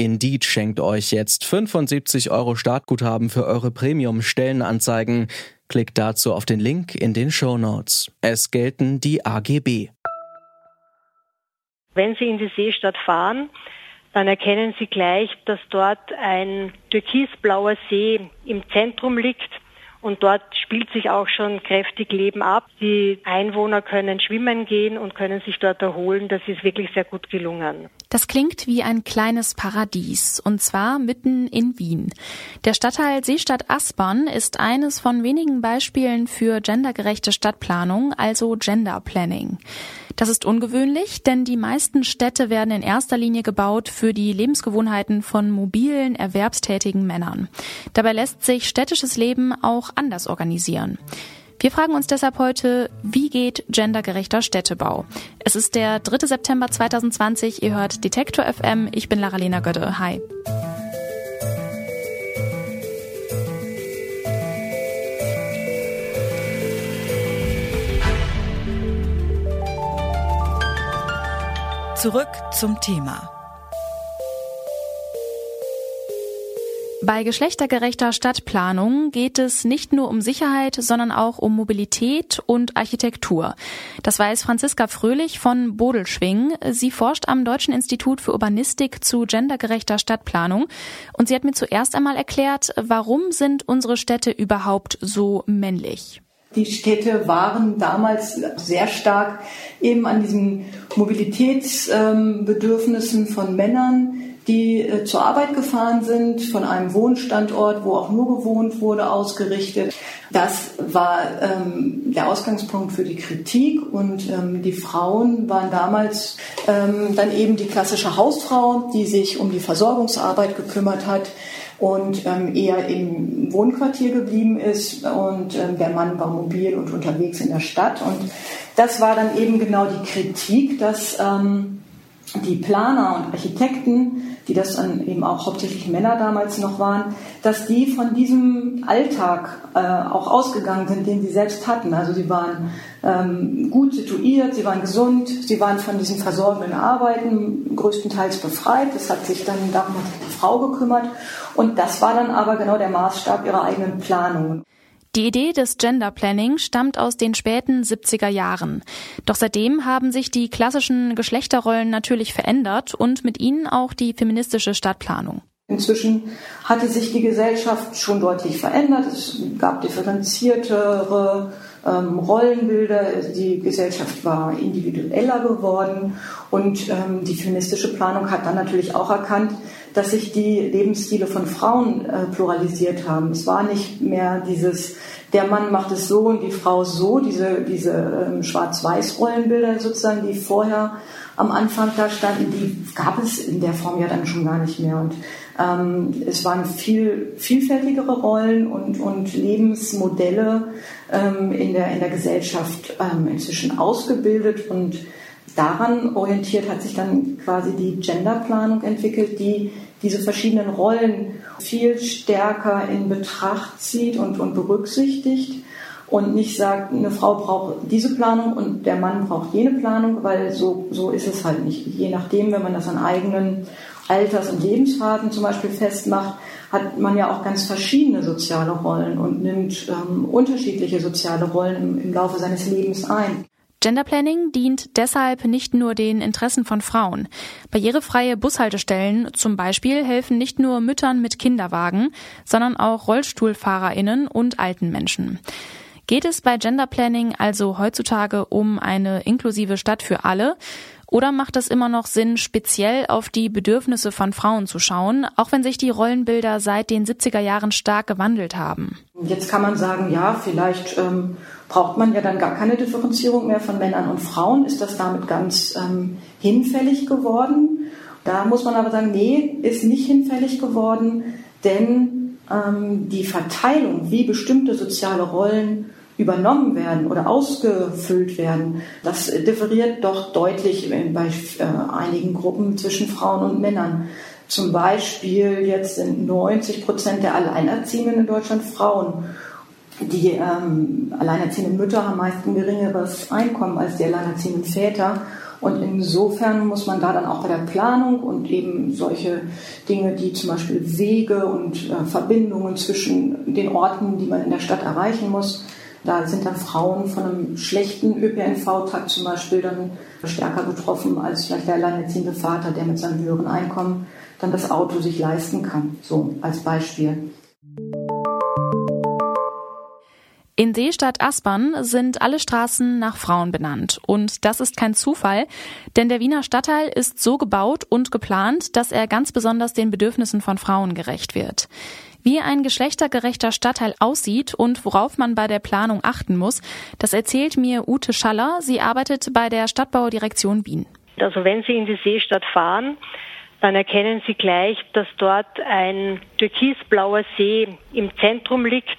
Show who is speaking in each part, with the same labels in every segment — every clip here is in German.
Speaker 1: Indeed schenkt euch jetzt 75 Euro Startguthaben für eure Premium-Stellenanzeigen. Klickt dazu auf den Link in den Show Notes. Es gelten die AGB.
Speaker 2: Wenn Sie in die Seestadt fahren, dann erkennen Sie gleich, dass dort ein türkisblauer See im Zentrum liegt und dort spielt sich auch schon kräftig Leben ab. Die Einwohner können schwimmen gehen und können sich dort erholen. Das ist wirklich sehr gut gelungen.
Speaker 3: Das klingt wie ein kleines Paradies, und zwar mitten in Wien. Der Stadtteil Seestadt Aspern ist eines von wenigen Beispielen für gendergerechte Stadtplanung, also Gender Planning. Das ist ungewöhnlich, denn die meisten Städte werden in erster Linie gebaut für die Lebensgewohnheiten von mobilen, erwerbstätigen Männern. Dabei lässt sich städtisches Leben auch anders organisieren. Wir fragen uns deshalb heute, wie geht gendergerechter Städtebau? Es ist der 3. September 2020. Ihr hört Detektor FM. Ich bin Lara-Lena Götte. Hi.
Speaker 4: Zurück zum Thema.
Speaker 3: Bei geschlechtergerechter Stadtplanung geht es nicht nur um Sicherheit, sondern auch um Mobilität und Architektur. Das weiß Franziska Fröhlich von Bodelschwing. Sie forscht am Deutschen Institut für Urbanistik zu gendergerechter Stadtplanung und sie hat mir zuerst einmal erklärt, warum sind unsere Städte überhaupt so männlich?
Speaker 5: Die Städte waren damals sehr stark eben an diesen Mobilitätsbedürfnissen von Männern, die äh, zur Arbeit gefahren sind, von einem Wohnstandort, wo auch nur gewohnt wurde, ausgerichtet. Das war ähm, der Ausgangspunkt für die Kritik und ähm, die Frauen waren damals ähm, dann eben die klassische Hausfrau, die sich um die Versorgungsarbeit gekümmert hat und ähm, eher im Wohnquartier geblieben ist und ähm, der Mann war mobil und unterwegs in der Stadt. Und das war dann eben genau die Kritik, dass ähm, die Planer und Architekten, die das dann eben auch hauptsächlich Männer damals noch waren, dass die von diesem Alltag äh, auch ausgegangen sind, den sie selbst hatten. Also sie waren ähm, gut situiert, sie waren gesund, sie waren von diesen versorgenden Arbeiten größtenteils befreit. Das hat sich dann darum hat die Frau gekümmert und das war dann aber genau der Maßstab ihrer eigenen Planung.
Speaker 3: Die Idee des Gender Planning stammt aus den späten 70er Jahren. Doch seitdem haben sich die klassischen Geschlechterrollen natürlich verändert und mit ihnen auch die feministische Stadtplanung.
Speaker 5: Inzwischen hatte sich die Gesellschaft schon deutlich verändert. Es gab differenziertere ähm, Rollenbilder. Die Gesellschaft war individueller geworden und ähm, die feministische Planung hat dann natürlich auch erkannt, dass sich die Lebensstile von Frauen äh, pluralisiert haben. Es war nicht mehr dieses, der Mann macht es so und die Frau so, diese, diese ähm, Schwarz-Weiß-Rollenbilder sozusagen, die vorher am Anfang da standen, die gab es in der Form ja dann schon gar nicht mehr. Und ähm, es waren viel vielfältigere Rollen und, und Lebensmodelle ähm, in, der, in der Gesellschaft ähm, inzwischen ausgebildet und daran orientiert hat sich dann quasi die Genderplanung entwickelt, die diese verschiedenen Rollen viel stärker in Betracht zieht und, und berücksichtigt und nicht sagt, eine Frau braucht diese Planung und der Mann braucht jene Planung, weil so, so ist es halt nicht. Je nachdem, wenn man das an eigenen Alters- und Lebensphasen zum Beispiel festmacht, hat man ja auch ganz verschiedene soziale Rollen und nimmt ähm, unterschiedliche soziale Rollen im, im Laufe seines Lebens ein.
Speaker 3: Genderplanning dient deshalb nicht nur den Interessen von Frauen. Barrierefreie Bushaltestellen zum Beispiel helfen nicht nur Müttern mit Kinderwagen, sondern auch Rollstuhlfahrerinnen und alten Menschen. Geht es bei Genderplanning also heutzutage um eine inklusive Stadt für alle? Oder macht es immer noch Sinn, speziell auf die Bedürfnisse von Frauen zu schauen, auch wenn sich die Rollenbilder seit den 70er Jahren stark gewandelt haben?
Speaker 5: Jetzt kann man sagen, ja, vielleicht ähm, braucht man ja dann gar keine Differenzierung mehr von Männern und Frauen. Ist das damit ganz ähm, hinfällig geworden? Da muss man aber sagen, nee, ist nicht hinfällig geworden, denn ähm, die Verteilung, wie bestimmte soziale Rollen übernommen werden oder ausgefüllt werden, das differiert doch deutlich bei äh, einigen Gruppen zwischen Frauen und Männern. Zum Beispiel jetzt sind 90 Prozent der Alleinerziehenden in Deutschland Frauen. Die ähm, alleinerziehenden Mütter haben meist ein geringeres Einkommen als die alleinerziehenden Väter. Und insofern muss man da dann auch bei der Planung und eben solche Dinge, die zum Beispiel Wege und äh, Verbindungen zwischen den Orten, die man in der Stadt erreichen muss, da sind dann Frauen von einem schlechten ÖPNV-Takt zum Beispiel dann stärker betroffen als vielleicht der alleinerziehende Vater, der mit seinem höheren Einkommen dann das Auto sich leisten kann. So als Beispiel.
Speaker 3: In Seestadt Aspern sind alle Straßen nach Frauen benannt. Und das ist kein Zufall, denn der Wiener Stadtteil ist so gebaut und geplant, dass er ganz besonders den Bedürfnissen von Frauen gerecht wird. Wie ein geschlechtergerechter Stadtteil aussieht und worauf man bei der Planung achten muss, das erzählt mir Ute Schaller. Sie arbeitet bei der Stadtbaudirektion Wien.
Speaker 2: Also wenn Sie in die Seestadt fahren, dann erkennen Sie gleich, dass dort ein türkisblauer See im Zentrum liegt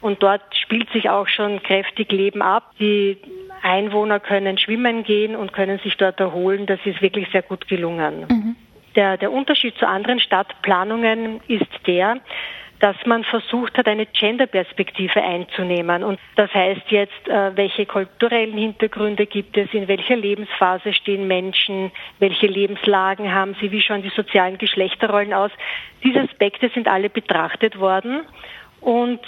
Speaker 2: und dort spielt sich auch schon kräftig Leben ab. Die Einwohner können schwimmen gehen und können sich dort erholen. Das ist wirklich sehr gut gelungen. Mhm. Der, der Unterschied zu anderen Stadtplanungen ist der, dass man versucht hat, eine Genderperspektive einzunehmen. Und das heißt jetzt, äh, welche kulturellen Hintergründe gibt es, in welcher Lebensphase stehen Menschen, welche Lebenslagen haben sie, wie schauen die sozialen Geschlechterrollen aus. Diese Aspekte sind alle betrachtet worden. Und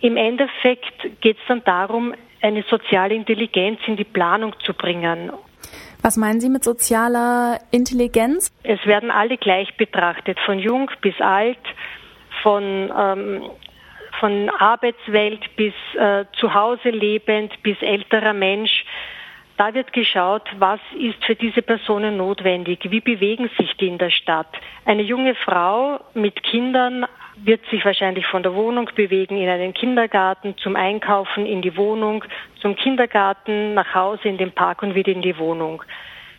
Speaker 2: im Endeffekt geht es dann darum, eine soziale Intelligenz in die Planung zu bringen.
Speaker 3: Was meinen Sie mit sozialer Intelligenz?
Speaker 2: Es werden alle gleich betrachtet, von jung bis alt von, ähm, von Arbeitswelt bis äh, zu Hause lebend bis älterer Mensch. Da wird geschaut, was ist für diese Personen notwendig, wie bewegen sich die in der Stadt. Eine junge Frau mit Kindern wird sich wahrscheinlich von der Wohnung bewegen in einen Kindergarten, zum Einkaufen in die Wohnung, zum Kindergarten, nach Hause in den Park und wieder in die Wohnung.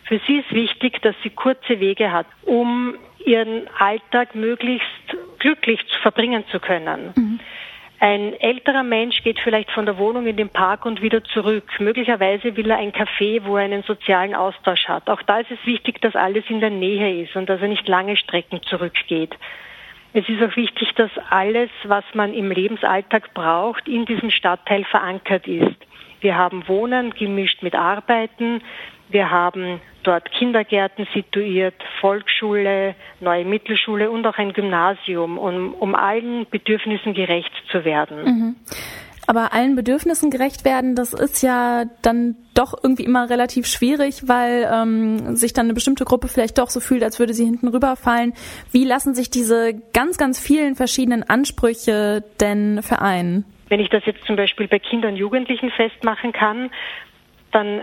Speaker 2: Für sie ist wichtig, dass sie kurze Wege hat, um ihren Alltag möglichst glücklich verbringen zu können. Mhm. Ein älterer Mensch geht vielleicht von der Wohnung in den Park und wieder zurück. Möglicherweise will er ein Café, wo er einen sozialen Austausch hat. Auch da ist es wichtig, dass alles in der Nähe ist und dass er nicht lange Strecken zurückgeht. Es ist auch wichtig, dass alles, was man im Lebensalltag braucht, in diesem Stadtteil verankert ist. Wir haben Wohnen gemischt mit Arbeiten. Wir haben dort Kindergärten situiert, Volksschule, neue Mittelschule und auch ein Gymnasium, um, um allen Bedürfnissen gerecht zu werden. Mhm.
Speaker 3: Aber allen Bedürfnissen gerecht werden, das ist ja dann doch irgendwie immer relativ schwierig, weil ähm, sich dann eine bestimmte Gruppe vielleicht doch so fühlt, als würde sie hinten rüberfallen. Wie lassen sich diese ganz, ganz vielen verschiedenen Ansprüche denn vereinen?
Speaker 2: Wenn ich das jetzt zum Beispiel bei Kindern und Jugendlichen festmachen kann, dann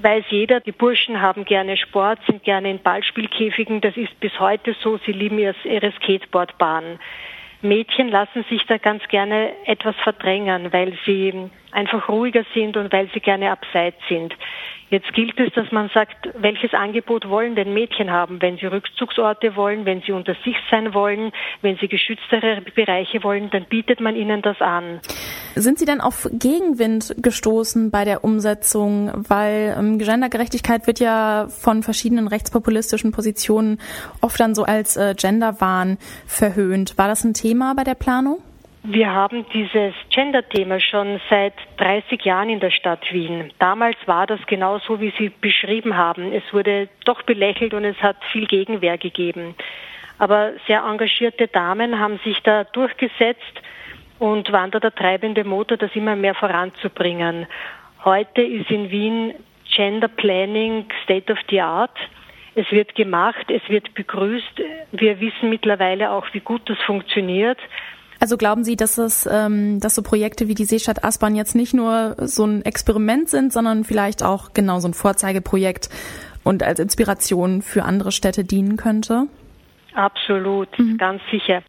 Speaker 2: weiß jeder, die Burschen haben gerne Sport, sind gerne in Ballspielkäfigen. Das ist bis heute so. Sie lieben ihre Skateboardbahn. Mädchen lassen sich da ganz gerne etwas verdrängen, weil sie einfach ruhiger sind und weil sie gerne abseits sind. Jetzt gilt es, dass man sagt, welches Angebot wollen denn Mädchen haben, wenn sie Rückzugsorte wollen, wenn sie unter sich sein wollen, wenn sie geschütztere Bereiche wollen, dann bietet man ihnen das an.
Speaker 3: Sind Sie dann auf Gegenwind gestoßen bei der Umsetzung? Weil ähm, Gendergerechtigkeit wird ja von verschiedenen rechtspopulistischen Positionen oft dann so als äh, Genderwahn verhöhnt. War das ein Thema bei der Planung?
Speaker 2: Wir haben dieses Gender-Thema schon seit 30 Jahren in der Stadt Wien. Damals war das genau so, wie Sie beschrieben haben. Es wurde doch belächelt und es hat viel Gegenwehr gegeben. Aber sehr engagierte Damen haben sich da durchgesetzt und waren da der treibende Motor, das immer mehr voranzubringen. Heute ist in Wien Gender Planning State of the Art. Es wird gemacht, es wird begrüßt. Wir wissen mittlerweile auch, wie gut das funktioniert.
Speaker 3: Also glauben Sie, dass es, ähm, dass so Projekte wie die Seestadt Aspern jetzt nicht nur so ein Experiment sind, sondern vielleicht auch genau so ein Vorzeigeprojekt und als Inspiration für andere Städte dienen könnte?
Speaker 2: Absolut, mhm. ganz sicher.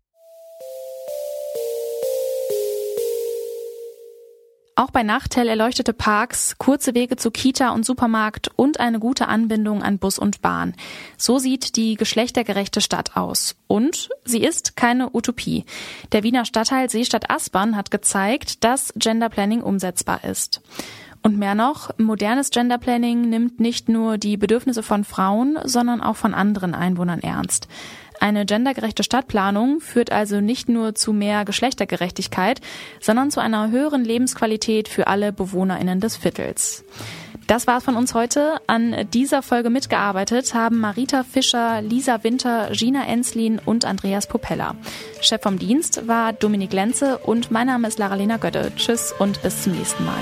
Speaker 3: Auch bei Nacht hell erleuchtete Parks, kurze Wege zu Kita und Supermarkt und eine gute Anbindung an Bus und Bahn. So sieht die geschlechtergerechte Stadt aus. Und sie ist keine Utopie. Der Wiener Stadtteil Seestadt Aspern hat gezeigt, dass Genderplanning umsetzbar ist. Und mehr noch, modernes Genderplanning nimmt nicht nur die Bedürfnisse von Frauen, sondern auch von anderen Einwohnern ernst. Eine gendergerechte Stadtplanung führt also nicht nur zu mehr Geschlechtergerechtigkeit, sondern zu einer höheren Lebensqualität für alle BewohnerInnen des Viertels. Das war's von uns heute. An dieser Folge mitgearbeitet haben Marita Fischer, Lisa Winter, Gina Enslin und Andreas Popella. Chef vom Dienst war Dominik Lenze und mein Name ist Lara-Lena Götte. Tschüss und bis zum nächsten Mal.